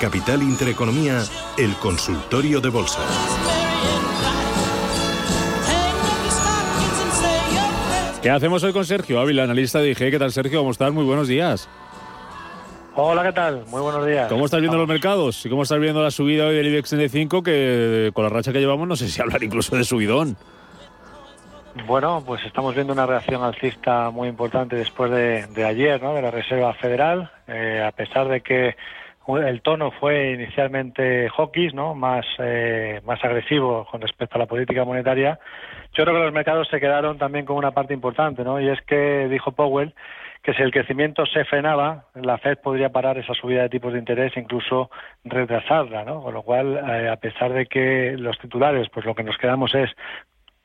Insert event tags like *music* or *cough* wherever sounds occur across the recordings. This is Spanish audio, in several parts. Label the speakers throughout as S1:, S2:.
S1: Capital Intereconomía, el consultorio de bolsa.
S2: ¿Qué hacemos hoy con Sergio Ávila, analista de IG? ¿Qué tal, Sergio? ¿Cómo estás? Muy buenos días.
S3: Hola, ¿qué tal? Muy buenos días.
S2: ¿Cómo estás viendo los mercados? ¿Y cómo estás viendo la subida hoy del IBEX 35? Que con la racha que llevamos no sé si hablar incluso de subidón.
S3: Bueno, pues estamos viendo una reacción alcista muy importante después de, ayer, ¿no? De la Reserva Federal, eh, a pesar de que el tono fue inicialmente hawkish, ¿no? Más, eh, más agresivo con respecto a la política monetaria. Yo creo que los mercados se quedaron también con una parte importante, ¿no? Y es que dijo Powell que si el crecimiento se frenaba, la Fed podría parar esa subida de tipos de interés e incluso retrasarla, ¿no? Con lo cual, eh, a pesar de que los titulares, pues lo que nos quedamos es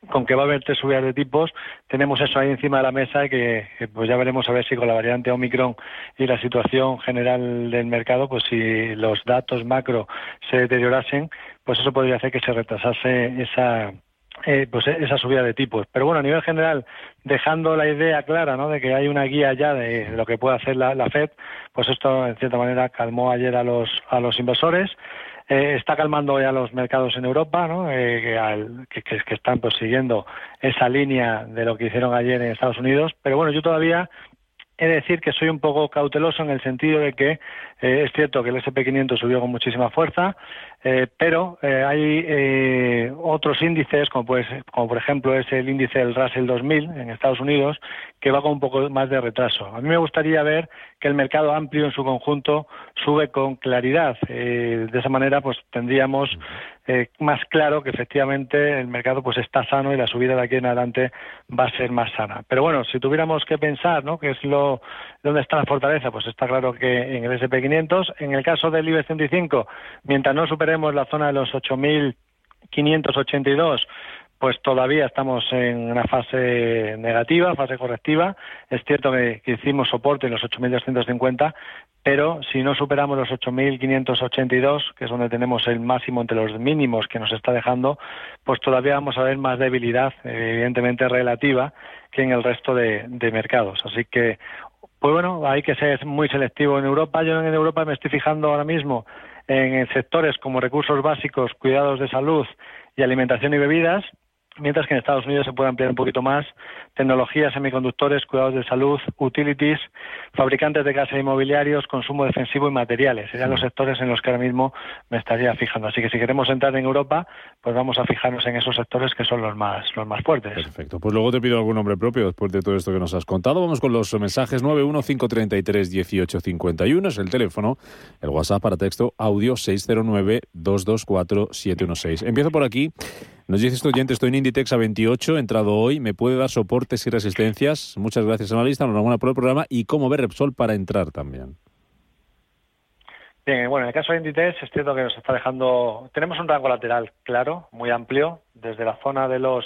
S3: con que va a haber tres subidas de tipos, tenemos eso ahí encima de la mesa y que pues ya veremos a ver si con la variante Omicron y la situación general del mercado, pues si los datos macro se deteriorasen, pues eso podría hacer que se retrasase esa eh, pues esa subida de tipos. Pero bueno, a nivel general, dejando la idea clara ¿no? de que hay una guía ya de lo que puede hacer la, la Fed, pues esto en cierta manera calmó ayer a los, a los inversores. Eh, está calmando ya los mercados en Europa, ¿no? Eh, que, que, están pues, siguiendo esa línea de lo que hicieron ayer en Estados Unidos. Pero bueno, yo todavía he de decir que soy un poco cauteloso en el sentido de que eh, es cierto que el SP500 subió con muchísima fuerza, eh, pero eh, hay otros índices, como, pues, como por ejemplo es el índice del Russell 2000 en Estados Unidos, que va con un poco más de retraso. A mí me gustaría ver que el mercado amplio en su conjunto sube con claridad. de esa manera, pues tendríamos más claro que efectivamente el mercado pues está sano y la subida de aquí en adelante va a ser más sana. Pero bueno, si tuviéramos que pensar, ¿no? Que es lo dónde está la fortaleza, pues está claro que en el SP en el caso del IBEX 35, mientras no superemos la zona de los 8.582, pues todavía estamos en una fase negativa, fase correctiva. Es cierto que, hicimos soporte en los 8.250, pero si no superamos los 8.582, que es donde tenemos el máximo entre los mínimos que nos está dejando, pues todavía vamos a ver más debilidad, evidentemente relativa, que en el resto de mercados. Así que pues bueno, hay que ser muy selectivo en Europa. Yo en Europa me estoy fijando ahora mismo en sectores como recursos básicos, cuidados de salud y alimentación y bebidas, mientras que en Estados Unidos se puede ampliar un poquito más tecnologías, semiconductores, cuidados de salud, utilities, fabricantes de casa e inmobiliarios, consumo defensivo y materiales. Serían los sectores en los que ahora mismo me estaría fijando. Así que si queremos entrar en Europa, pues vamos a fijarnos en esos sectores que son los más los más fuertes.
S2: Perfecto. Pues luego te pido algún nombre propio después de todo esto que nos has contado. Vamos con los mensajes 915331851 es el teléfono, el WhatsApp para texto audio 609 224 716. Empiezo por aquí. Nos dice este oyente, estoy en Inditex a 28, entrado hoy, ¿me puede dar soportes y resistencias? Muchas gracias, analista, enhorabuena por el programa y cómo ver Repsol para entrar también.
S3: Bien, bueno, en el caso de Inditex es cierto que nos está dejando, tenemos un rango lateral claro, muy amplio, desde la zona de los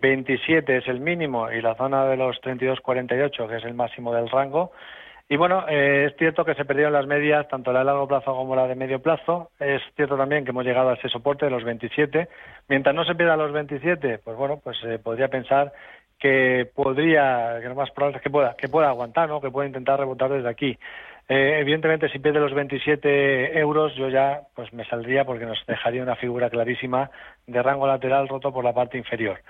S3: 27 es el mínimo y la zona de los 32-48 que es el máximo del rango. Y bueno, eh, es cierto que se perdieron las medias, tanto la de largo plazo como la de medio plazo. Es cierto también que hemos llegado a ese soporte de los 27. Mientras no se pierda los 27, pues bueno, pues se podría pensar que podría, que lo más probable es que pueda, que pueda aguantar, ¿no? Que pueda intentar rebotar desde aquí. Eh, evidentemente, si pierde los 27 euros, yo ya pues me saldría porque nos dejaría una figura clarísima de rango lateral roto por la parte inferior.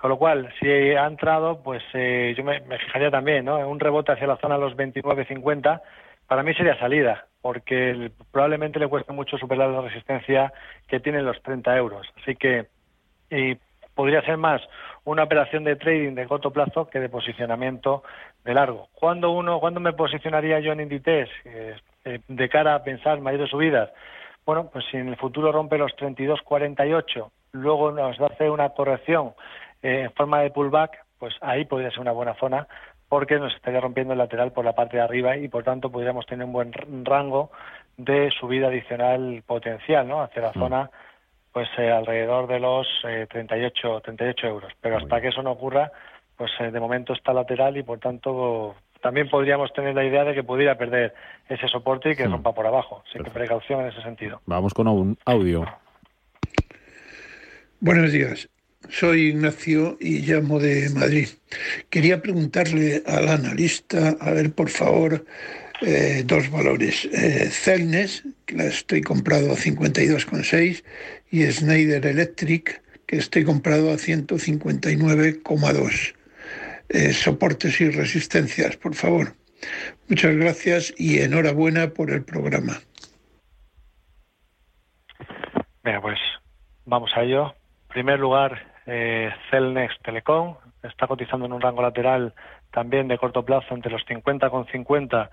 S3: Con lo cual, si ha entrado, pues eh, yo me, fijaría también, ¿no? Un rebote hacia la zona de los 29.50, para mí sería salida, porque probablemente le cueste mucho superar la resistencia que tienen los 30 euros. Así que y podría ser más una operación de trading de corto plazo que de posicionamiento de largo. ¿Cuándo uno, cuándo me posicionaría yo en Inditex eh, eh, de cara a pensar mayores subidas? Bueno, pues si en el futuro rompe los 32.48, luego nos hace una corrección eh, en forma de pullback, pues ahí podría ser una buena zona porque nos estaría rompiendo el lateral por la parte de arriba y por tanto podríamos tener un buen rango de subida adicional potencial, ¿no? Hacia la mm. zona pues eh, alrededor de los 38, eh, 38 euros. Pero hasta que eso no ocurra, pues eh, de momento está lateral y por tanto también podríamos tener la idea de que pudiera perder ese soporte y que rompa por abajo. Así que precaución en ese sentido.
S2: Vamos con un audio.
S4: Buenos días. Soy Ignacio y llamo de Madrid. Quería preguntarle al analista, a ver, por favor, eh, dos valores. Eh, Celnes, que la estoy comprado a 52,6, y Schneider Electric, que estoy comprado a 159,2. Eh, soportes y resistencias, por favor. Muchas gracias y enhorabuena por el programa.
S3: Venga, pues vamos a ello. En primer lugar, eh, Celnex Telecom está cotizando en un rango lateral también de corto plazo entre los 50,50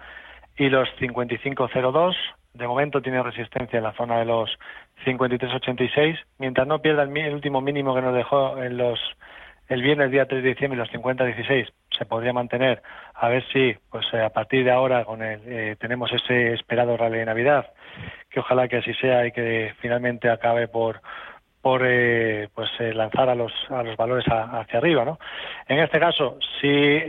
S3: y los 55,02. De momento tiene resistencia en la zona de los 53,86. Mientras no pierda el, último mínimo que nos dejó en los el viernes día 3 de diciembre los 50,16 se podría mantener. A ver si, pues eh, a partir de ahora, con el, eh, tenemos ese esperado rally de Navidad, que ojalá que así sea y que finalmente acabe por por eh, pues lanzar a los a los valores hacia arriba, ¿no? En este caso, si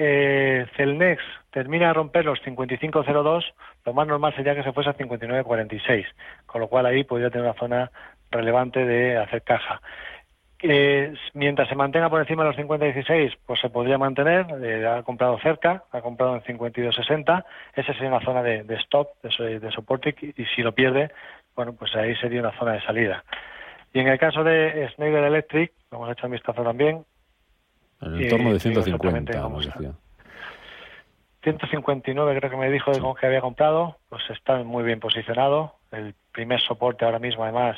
S3: Celnex termina de romper los 55.02, lo más normal sería que se fuese a 59.46, con lo cual ahí podría tener una zona relevante de hacer caja. Eh, mientras se mantenga por encima de los 50-16, pues se podría mantener. Eh, ha comprado cerca, ha comprado en 52-60. Esa sería una zona de, stop, de, soporte, y, si lo pierde, bueno, pues ahí sería una zona de salida. Y en el caso de Schneider Electric, lo hemos hecho un vistazo también.
S2: En el entorno de 150,
S3: 159 creo que me dijo de que había comprado, pues está muy bien posicionado. El primer soporte ahora mismo, además,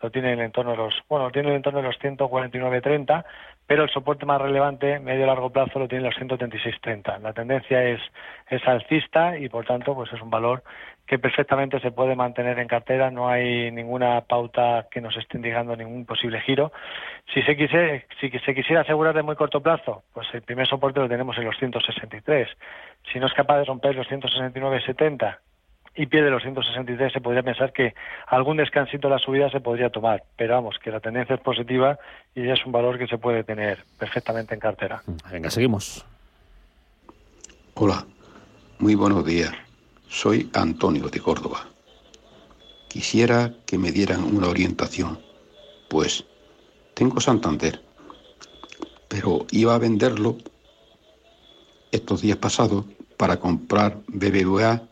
S3: lo tiene en el entorno de los, bueno, tiene en el entorno de los 149.30, pero el soporte más relevante, medio largo plazo, lo tiene en los 136.30. La tendencia es, es alcista y, por tanto, pues es un valor que perfectamente se puede mantener en cartera, no hay ninguna pauta que nos esté indicando ningún posible giro. Si se, quise, si se quisiera asegurar de muy corto plazo, pues el primer soporte lo tenemos en los 163. Si no es capaz de romper los 169.70 y pierde los 163, se podría pensar que algún descansito de la subida se podría tomar. Pero vamos, que la tendencia es positiva y es un valor que se puede tener perfectamente en cartera.
S2: Venga, seguimos.
S5: Hola, muy buenos días. Soy Antonio de Córdoba. Quisiera que me dieran una orientación, pues tengo Santander, pero iba a venderlo estos días pasados para comprar BBVA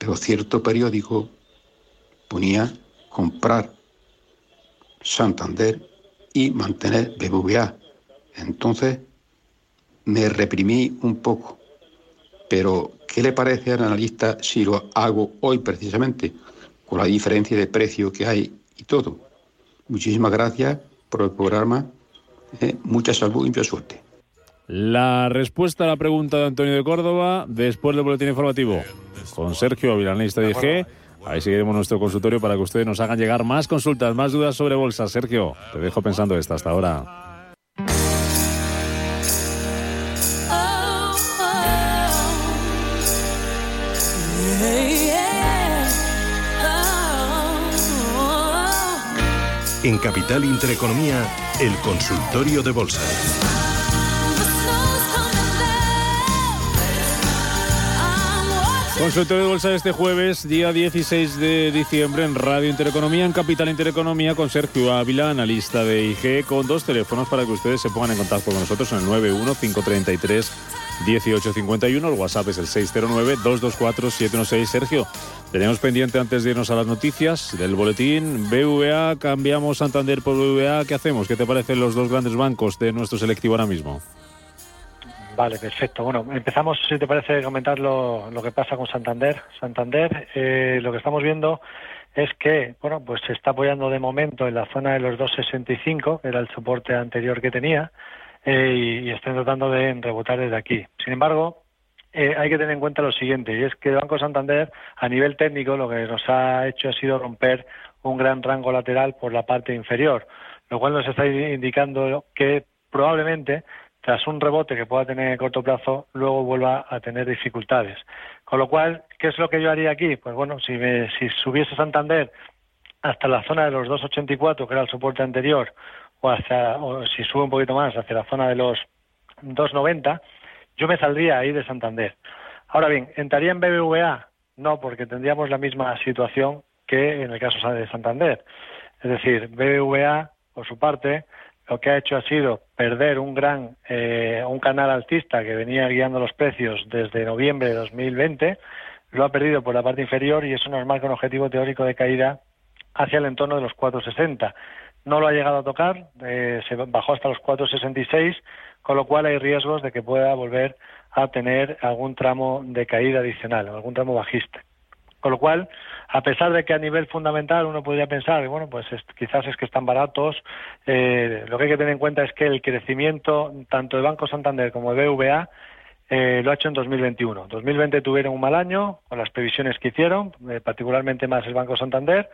S5: pero cierto periódico ponía comprar Santander y mantener BBVA. Entonces me reprimí un poco. Pero, ¿qué le parece al analista si lo hago hoy precisamente, con la diferencia de precio que hay y todo? Muchísimas gracias por el programa. Eh, mucha salud y mucha suerte.
S2: La respuesta a la pregunta de Antonio de Córdoba después del boletín informativo con Sergio Vilanista de IG. Ahí seguiremos nuestro consultorio para que ustedes nos hagan llegar más consultas, más dudas sobre bolsa. Sergio, te dejo pensando esta hasta ahora.
S1: En Capital Intereconomía, el consultorio de bolsa.
S2: Consultorio de Bolsa este jueves, día 16 de diciembre, en Radio Intereconomía, en Capital Intereconomía, con Sergio Ávila, analista de IG, con dos teléfonos para que ustedes se pongan en contacto con nosotros en el 91-533-1851. El WhatsApp es el 609-224-716. Sergio, tenemos pendiente antes de irnos a las noticias del boletín. BVA, cambiamos Santander por BVA. ¿Qué hacemos? ¿Qué te parecen los dos grandes bancos de nuestro selectivo ahora mismo?
S3: Vale, perfecto. Bueno, empezamos, si te parece, comentar lo, lo que pasa con Santander. Santander, eh, lo que estamos viendo es que, bueno, pues se está apoyando de momento en la zona de los 2,65, que era el soporte anterior que tenía, eh, y, y están tratando de rebotar desde aquí. Sin embargo, eh, hay que tener en cuenta lo siguiente, y es que el Banco Santander, a nivel técnico, lo que nos ha hecho ha sido romper un gran rango lateral por la parte inferior, lo cual nos está indicando que probablemente tras un rebote que pueda tener en corto plazo, luego vuelva a tener dificultades. Con lo cual, ¿qué es lo que yo haría aquí? Pues bueno, si, me, si subiese Santander hasta la zona de los 2,84, que era el soporte anterior, o, hacia, o si sube un poquito más hacia la zona de los 2,90, yo me saldría ahí de Santander. Ahora bien, ¿entraría en BBVA? No, porque tendríamos la misma situación que en el caso de Santander. Es decir, BBVA, por su parte, lo que ha hecho ha sido perder un gran eh, un canal altista que venía guiando los precios desde noviembre de 2020 lo ha perdido por la parte inferior y eso nos marca un objetivo teórico de caída hacia el entorno de los 460. No lo ha llegado a tocar, eh, se bajó hasta los 466, con lo cual hay riesgos de que pueda volver a tener algún tramo de caída adicional, algún tramo bajista. Con lo cual, a pesar de que a nivel fundamental uno podría pensar, bueno, pues quizás es que están baratos, eh, lo que hay que tener en cuenta es que el crecimiento tanto de Banco Santander como de BVA eh, lo ha hecho en 2021. 2020 tuvieron un mal año con las previsiones que hicieron, eh, particularmente más el Banco Santander.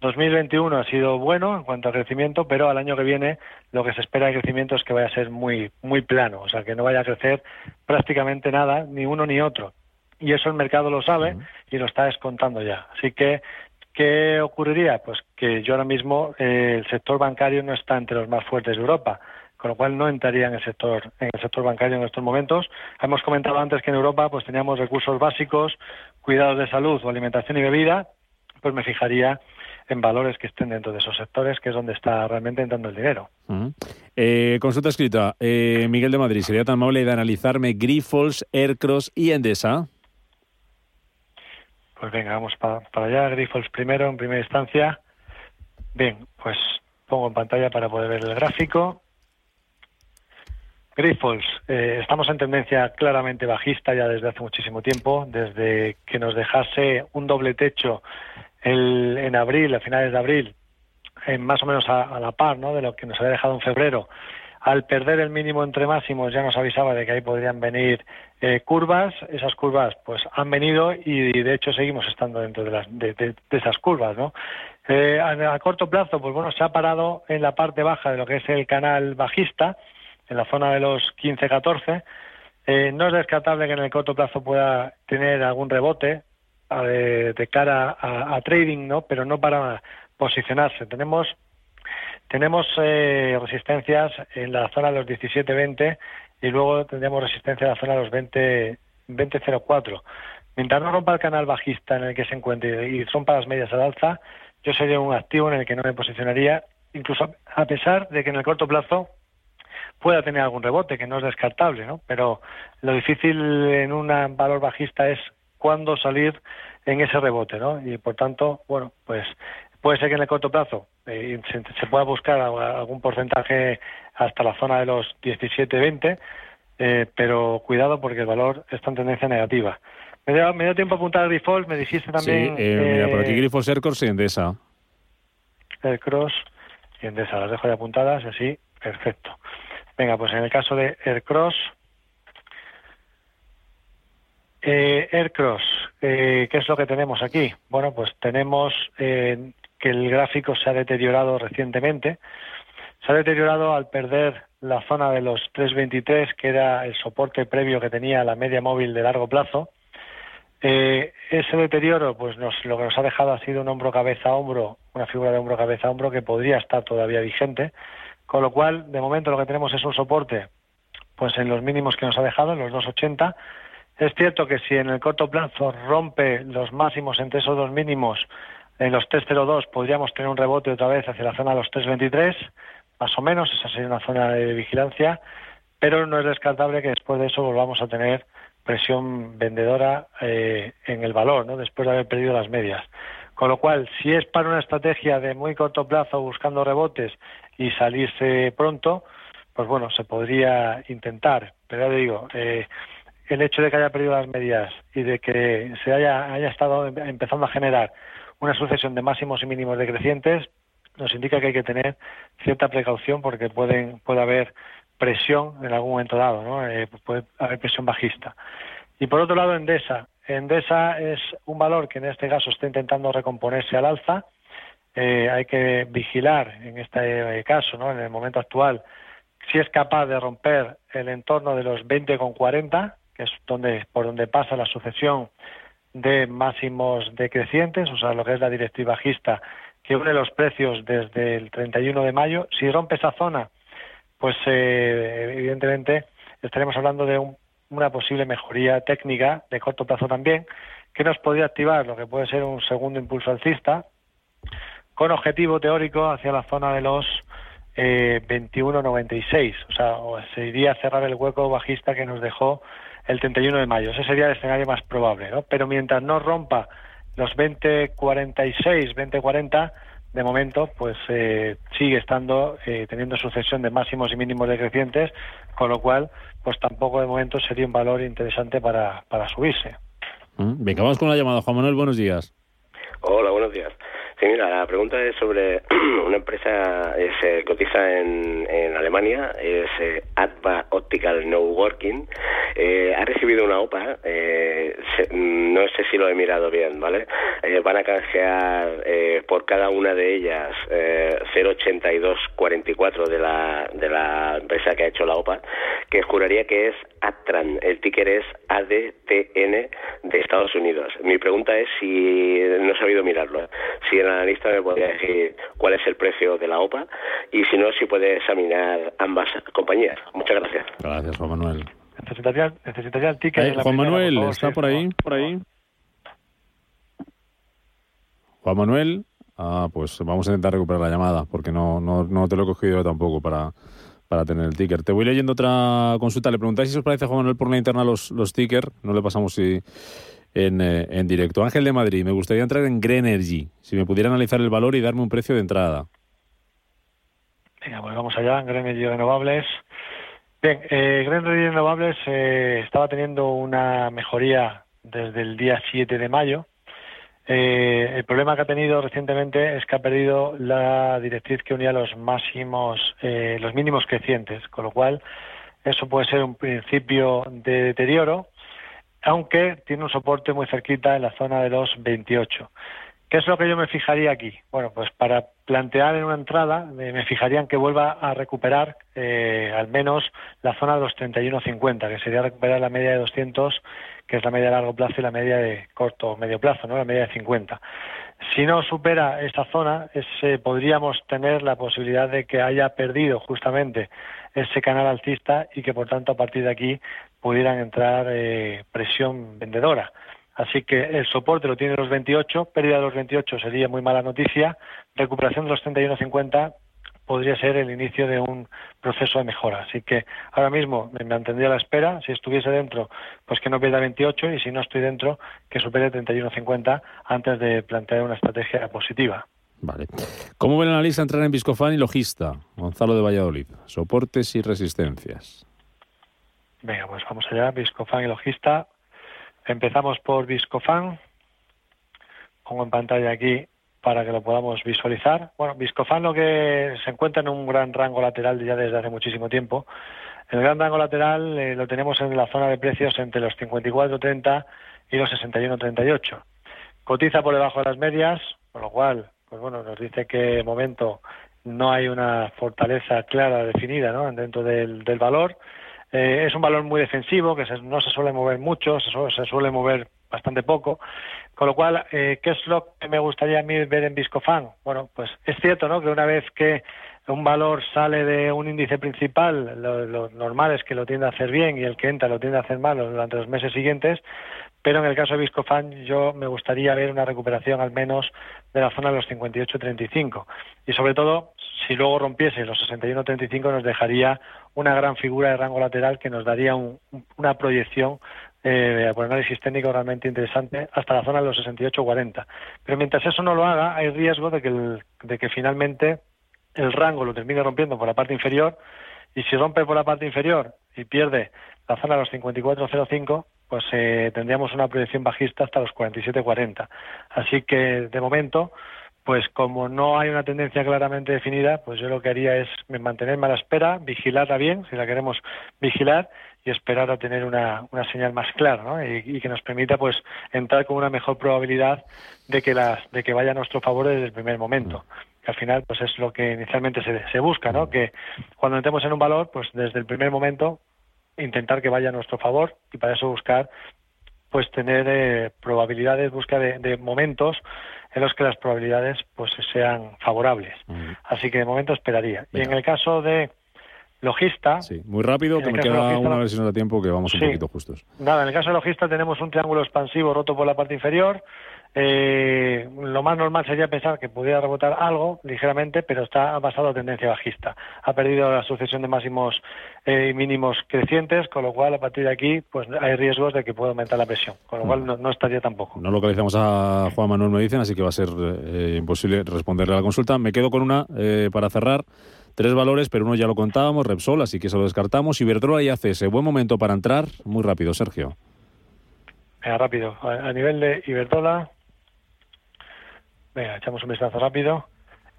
S3: 2021 ha sido bueno en cuanto a crecimiento, pero al año que viene lo que se espera de crecimiento es que vaya a ser muy muy plano, o sea, que no vaya a crecer prácticamente nada, ni uno ni otro. Y eso el mercado lo sabe y lo está descontando ya. Así que ¿Qué ocurriría? Pues que yo ahora mismo eh, el sector bancario no está entre los más fuertes de Europa con lo cual no entraría en el sector en el sector bancario en estos momentos. Hemos comentado antes que en Europa pues teníamos recursos básicos, cuidados de salud o alimentación y bebida, pues me fijaría en valores que estén dentro de esos sectores, que es donde está realmente entrando el dinero.
S2: Eh, consulta escrita. Eh, Miguel de Madrid, ¿sería tan amable de analizarme Grifols, Aircross y Endesa?
S3: Pues venga, vamos para, para allá. Grifols primero, en primera instancia. Bien, pues pongo en pantalla para poder ver el gráfico. Grifols, eh, estamos en tendencia claramente bajista ya desde hace muchísimo tiempo, desde que nos dejase un doble techo en abril, a finales de abril, en más o menos a, la par ¿no? de lo que nos había dejado en febrero. Al perder el mínimo entre máximos ya nos avisaba de que ahí podrían venir eh, curvas. Esas curvas pues han venido y, de hecho seguimos estando dentro de, las, de, esas curvas. ¿no? Eh, a, a, corto plazo pues bueno se ha parado en la parte baja de lo que es el canal bajista en la zona de los 15-14. Eh, no es descartable que en el corto plazo pueda tener algún rebote de cara a, trading, ¿no? Pero no para posicionarse. Tenemos tenemos eh, resistencias en la zona de los 17-20 y luego tendríamos resistencia en la zona de los 20 20.04. Mientras no rompa el canal bajista en el que se encuentre y rompa las medias al alza, yo sería un activo en el que no me posicionaría, incluso a pesar de que en el corto plazo pueda tener algún rebote, que no es descartable, ¿no? Pero lo difícil en un valor bajista es cuándo salir en ese rebote, ¿no? Y por tanto, bueno, pues puede ser que en el corto plazo eh, se, pueda buscar algún porcentaje hasta la zona de los 17-20, eh, pero cuidado porque el valor está en tendencia negativa. Me dio, tiempo a apuntar a Grifols, me dijiste también...
S2: Sí, eh, mira, por aquí Grifols, Aircross y Endesa.
S3: Aircross y Endesa, las dejo de apuntadas, así, perfecto. Venga, pues en el caso de Aircross, eh, Aircross, eh, ¿qué es lo que tenemos aquí? Bueno, pues tenemos eh, que el gráfico se ha deteriorado recientemente. Se ha deteriorado al perder la zona de los 323, que era el soporte previo que tenía la media móvil de largo plazo. Eh, ese deterioro, pues nos, lo que nos ha dejado ha sido un hombro cabeza hombro, una figura de hombro cabeza hombro que podría estar todavía vigente. Con lo cual, de momento lo que tenemos es un soporte pues en los mínimos que nos ha dejado, en los 2,80. Es cierto que si en el corto plazo rompe los máximos entre esos dos mínimos, en los 3,02 podríamos tener un rebote otra vez hacia la zona de los 3,23, más o menos, esa sería una zona de vigilancia, pero no es descartable que después de eso volvamos a tener presión vendedora eh, en el valor, ¿no? después de haber perdido las medias. Con lo cual, si es para una estrategia de muy corto plazo buscando rebotes y salirse pronto, pues bueno, se podría intentar. Pero ya le digo, eh, el hecho de que haya perdido las medias y de que se haya, haya estado empezando a generar una sucesión de máximos y mínimos decrecientes, nos indica que hay que tener cierta precaución porque pueden, puede haber presión en algún momento dado, ¿no? Eh, puede haber presión bajista. Y por otro lado, Endesa. Endesa es un valor que en este caso está intentando recomponerse al alza. Eh, hay que vigilar en este caso, ¿no? en el momento actual, si es capaz de romper el entorno de los 20,40, que es donde, por donde pasa la sucesión de máximos decrecientes, o sea, lo que es la directiva bajista, que une los precios desde el 31 de mayo. Si rompe esa zona, pues eh, evidentemente estaremos hablando de un una posible mejoría técnica de corto plazo también, que nos podría activar lo que puede ser un segundo impulso alcista, con objetivo teórico hacia la zona de los eh, 21.96, o sea, se iría a cerrar el hueco bajista que nos dejó el 31 de mayo. Ese sería el escenario más probable, ¿no? Pero mientras no rompa los 20.46, 20.40, de momento, pues eh, sigue estando eh, teniendo sucesión de máximos y mínimos decrecientes, con lo cual, pues tampoco de momento sería un valor interesante para, para subirse.
S2: Mm, venga, vamos con la llamada. Juan Manuel, buenos días.
S6: Hola, buenos días. Sí, mira, la pregunta es sobre *clears throat* una empresa que se cotiza en, en Alemania, es eh, Adva Optical Networking. Eh, ha recibido una OPA, eh, no sé si lo he mirado bien, ¿vale? Eh, van a canjear eh, por cada una de ellas 0,8244 de la, de la empresa que ha hecho la OPA, que juraría que es Atran, el ticker es ADTN de Estados Unidos. Mi pregunta es si no he sabido mirarlo, si el analista me podría decir cuál es el precio de la OPA y si no, si puede examinar ambas compañías. Muchas gracias.
S2: Gracias, Juan Manuel.
S3: Necesitaría, necesitaría el ticket.
S2: Eh,
S3: de la
S2: Juan
S3: primera,
S2: Manuel,
S3: por
S2: ¿está
S3: sí,
S2: por ahí? Por ahí. Juan Manuel. Ah, pues vamos a intentar recuperar la llamada, porque no, no, no te lo he cogido yo tampoco para, para tener el ticker. Te voy leyendo otra consulta. Le preguntáis si os parece, Juan Manuel, por la interna los, los tickers. No le pasamos si, en, eh, en directo. Ángel de Madrid, me gustaría entrar en Greenergy. Si me pudiera analizar el valor y darme un precio de entrada.
S3: Venga, pues vamos allá, Green Energy Renovables. Bien, eh, Energy Renovables eh, estaba teniendo una mejoría desde el día 7 de mayo. Eh, el problema que ha tenido recientemente es que ha perdido la directriz que unía los máximos, eh, los mínimos crecientes, con lo cual eso puede ser un principio de deterioro, aunque tiene un soporte muy cerquita en la zona de los 28. ¿Qué es lo que yo me fijaría aquí? Bueno, pues para plantear en una entrada me, me fijaría en que vuelva a recuperar eh, al menos la zona de los 31.50, que sería recuperar la media de 200, que es la media de largo plazo y la media de corto o medio plazo, ¿no? la media de 50. Si no supera esta zona, podríamos tener la posibilidad de que haya perdido justamente ese canal alcista y que por tanto a partir de aquí pudieran entrar eh, presión vendedora. Así que el soporte lo tiene los 28, pérdida de los 28 sería muy mala noticia, recuperación de los 31.50 podría ser el inicio de un proceso de mejora. Así que ahora mismo me mantendría a la espera, si estuviese dentro, pues que no pierda 28 y si no estoy dentro, que supere 31.50 antes de plantear una estrategia positiva.
S2: Vale. ¿Cómo ve el analista entrar en Viscofan y Logista? Gonzalo de Valladolid. Soportes y resistencias.
S3: Venga, pues vamos allá, Viscofan y Logista. Empezamos por Viscofan. Pongo en pantalla aquí para que lo podamos visualizar. Bueno, Viscofan lo que se encuentra en un gran rango lateral ya desde hace muchísimo tiempo. El gran rango lateral eh, lo tenemos en la zona de precios entre los 54.30 y los 61.38. Cotiza por debajo de las medias, con lo cual, pues bueno, nos dice que de momento no hay una fortaleza clara definida ¿no? dentro del, del valor. Eh, es un valor muy defensivo, que se, no se suele mover mucho, se se suele mover bastante poco. Con lo cual, eh, ¿qué es lo que me gustaría a mí ver en Viscofan? Bueno, pues es cierto, ¿no? Que una vez que un valor sale de un índice principal, lo, lo normal es que lo tiende a hacer bien y el que entra lo tiende a hacer mal durante los meses siguientes, pero en el caso de Viscofan yo me gustaría ver una recuperación al menos de la zona de los 58-35 y sobre todo si luego rompiese los 61-35 nos dejaría una gran figura de rango lateral que nos daría un, una proyección eh, por análisis técnico realmente interesante hasta la zona de los 68-40. Pero mientras eso no lo haga, hay riesgo de que, el, de que finalmente el rango lo termine rompiendo por la parte inferior y si rompe por la parte inferior y pierde la zona de los 54-05, pues eh, tendríamos una proyección bajista hasta los 47-40. Así que de momento, pues como no hay una tendencia claramente definida, pues yo lo que haría es mantenerme a la espera, vigilarla bien, si la queremos vigilar, y esperar a tener una, una señal más clara, ¿no? Y, que nos permita pues entrar con una mejor probabilidad de que las, de que vaya a nuestro favor desde el primer momento. Que al final pues es lo que inicialmente se, se busca, ¿no? Que cuando entremos en un valor, pues desde el primer momento intentar que vaya a nuestro favor y para eso buscar pues tener eh, probabilidades, buscar de, de, momentos en los que las probabilidades pues sean favorables. Así que de momento esperaría. Venga. Y en el caso de logista.
S2: Sí, muy rápido, que me queda logista, una vez si nos da tiempo, que vamos un
S3: sí,
S2: poquito justos.
S3: Nada, en el caso de logista tenemos un triángulo expansivo roto por la parte inferior. Eh, lo más normal sería pensar que pudiera rebotar algo ligeramente, pero está basado en tendencia bajista. Ha perdido la sucesión de máximos eh, y mínimos crecientes, con lo cual a partir de aquí pues hay riesgos de que pueda aumentar la presión, con lo cual no, estaría tampoco.
S2: No localizamos a Juan Manuel, me dicen, así que va a ser eh, imposible responderle a la consulta. Me quedo con una para cerrar. Tres valores, pero uno ya lo contábamos, Repsol, así que eso lo descartamos. Iberdrola y ACS, buen momento para entrar. Muy rápido, Sergio.
S3: rápido. A, nivel de Iberdrola, venga, echamos un vistazo rápido.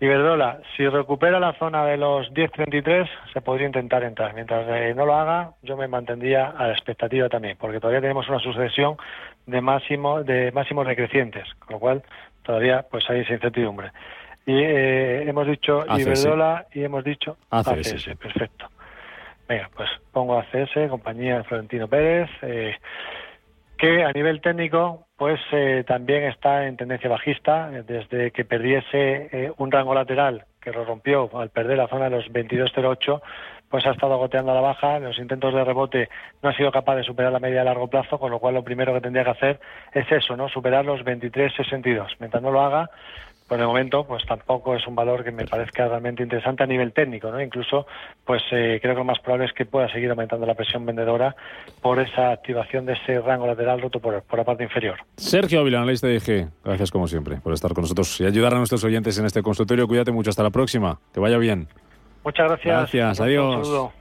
S3: Iberdrola, si recupera la zona de los 10.33, se podría intentar entrar. Mientras eh, no lo haga, yo me mantendría a la expectativa también, porque todavía tenemos una sucesión de máximo de máximos decrecientes, con lo cual todavía pues hay esa incertidumbre. Y eh, hemos dicho Iberdrola y hemos dicho ACS. Perfecto. Venga, pues pongo ACS, compañía Florentino Pérez, eh, que a nivel técnico pues eh, también está en tendencia bajista desde que perdiese un rango lateral que lo rompió al perder la zona de los 22.08 pues ha estado goteando a la baja, los intentos de rebote no ha sido capaz de superar la media a largo plazo, con lo cual lo primero que tendría que hacer es eso, ¿no? Superar los 23.62. Mientras no lo haga, por el momento pues tampoco es un valor que me parezca realmente interesante a nivel técnico no incluso pues eh, creo que lo más probable es que pueda seguir aumentando la presión vendedora por esa activación de ese rango lateral roto por, la parte inferior.
S2: Sergio Ávila analista de IG gracias como siempre por estar con nosotros y ayudar a nuestros oyentes en este consultorio. Cuídate mucho hasta la próxima. Que vaya bien.
S3: Muchas gracias.
S2: Gracias adiós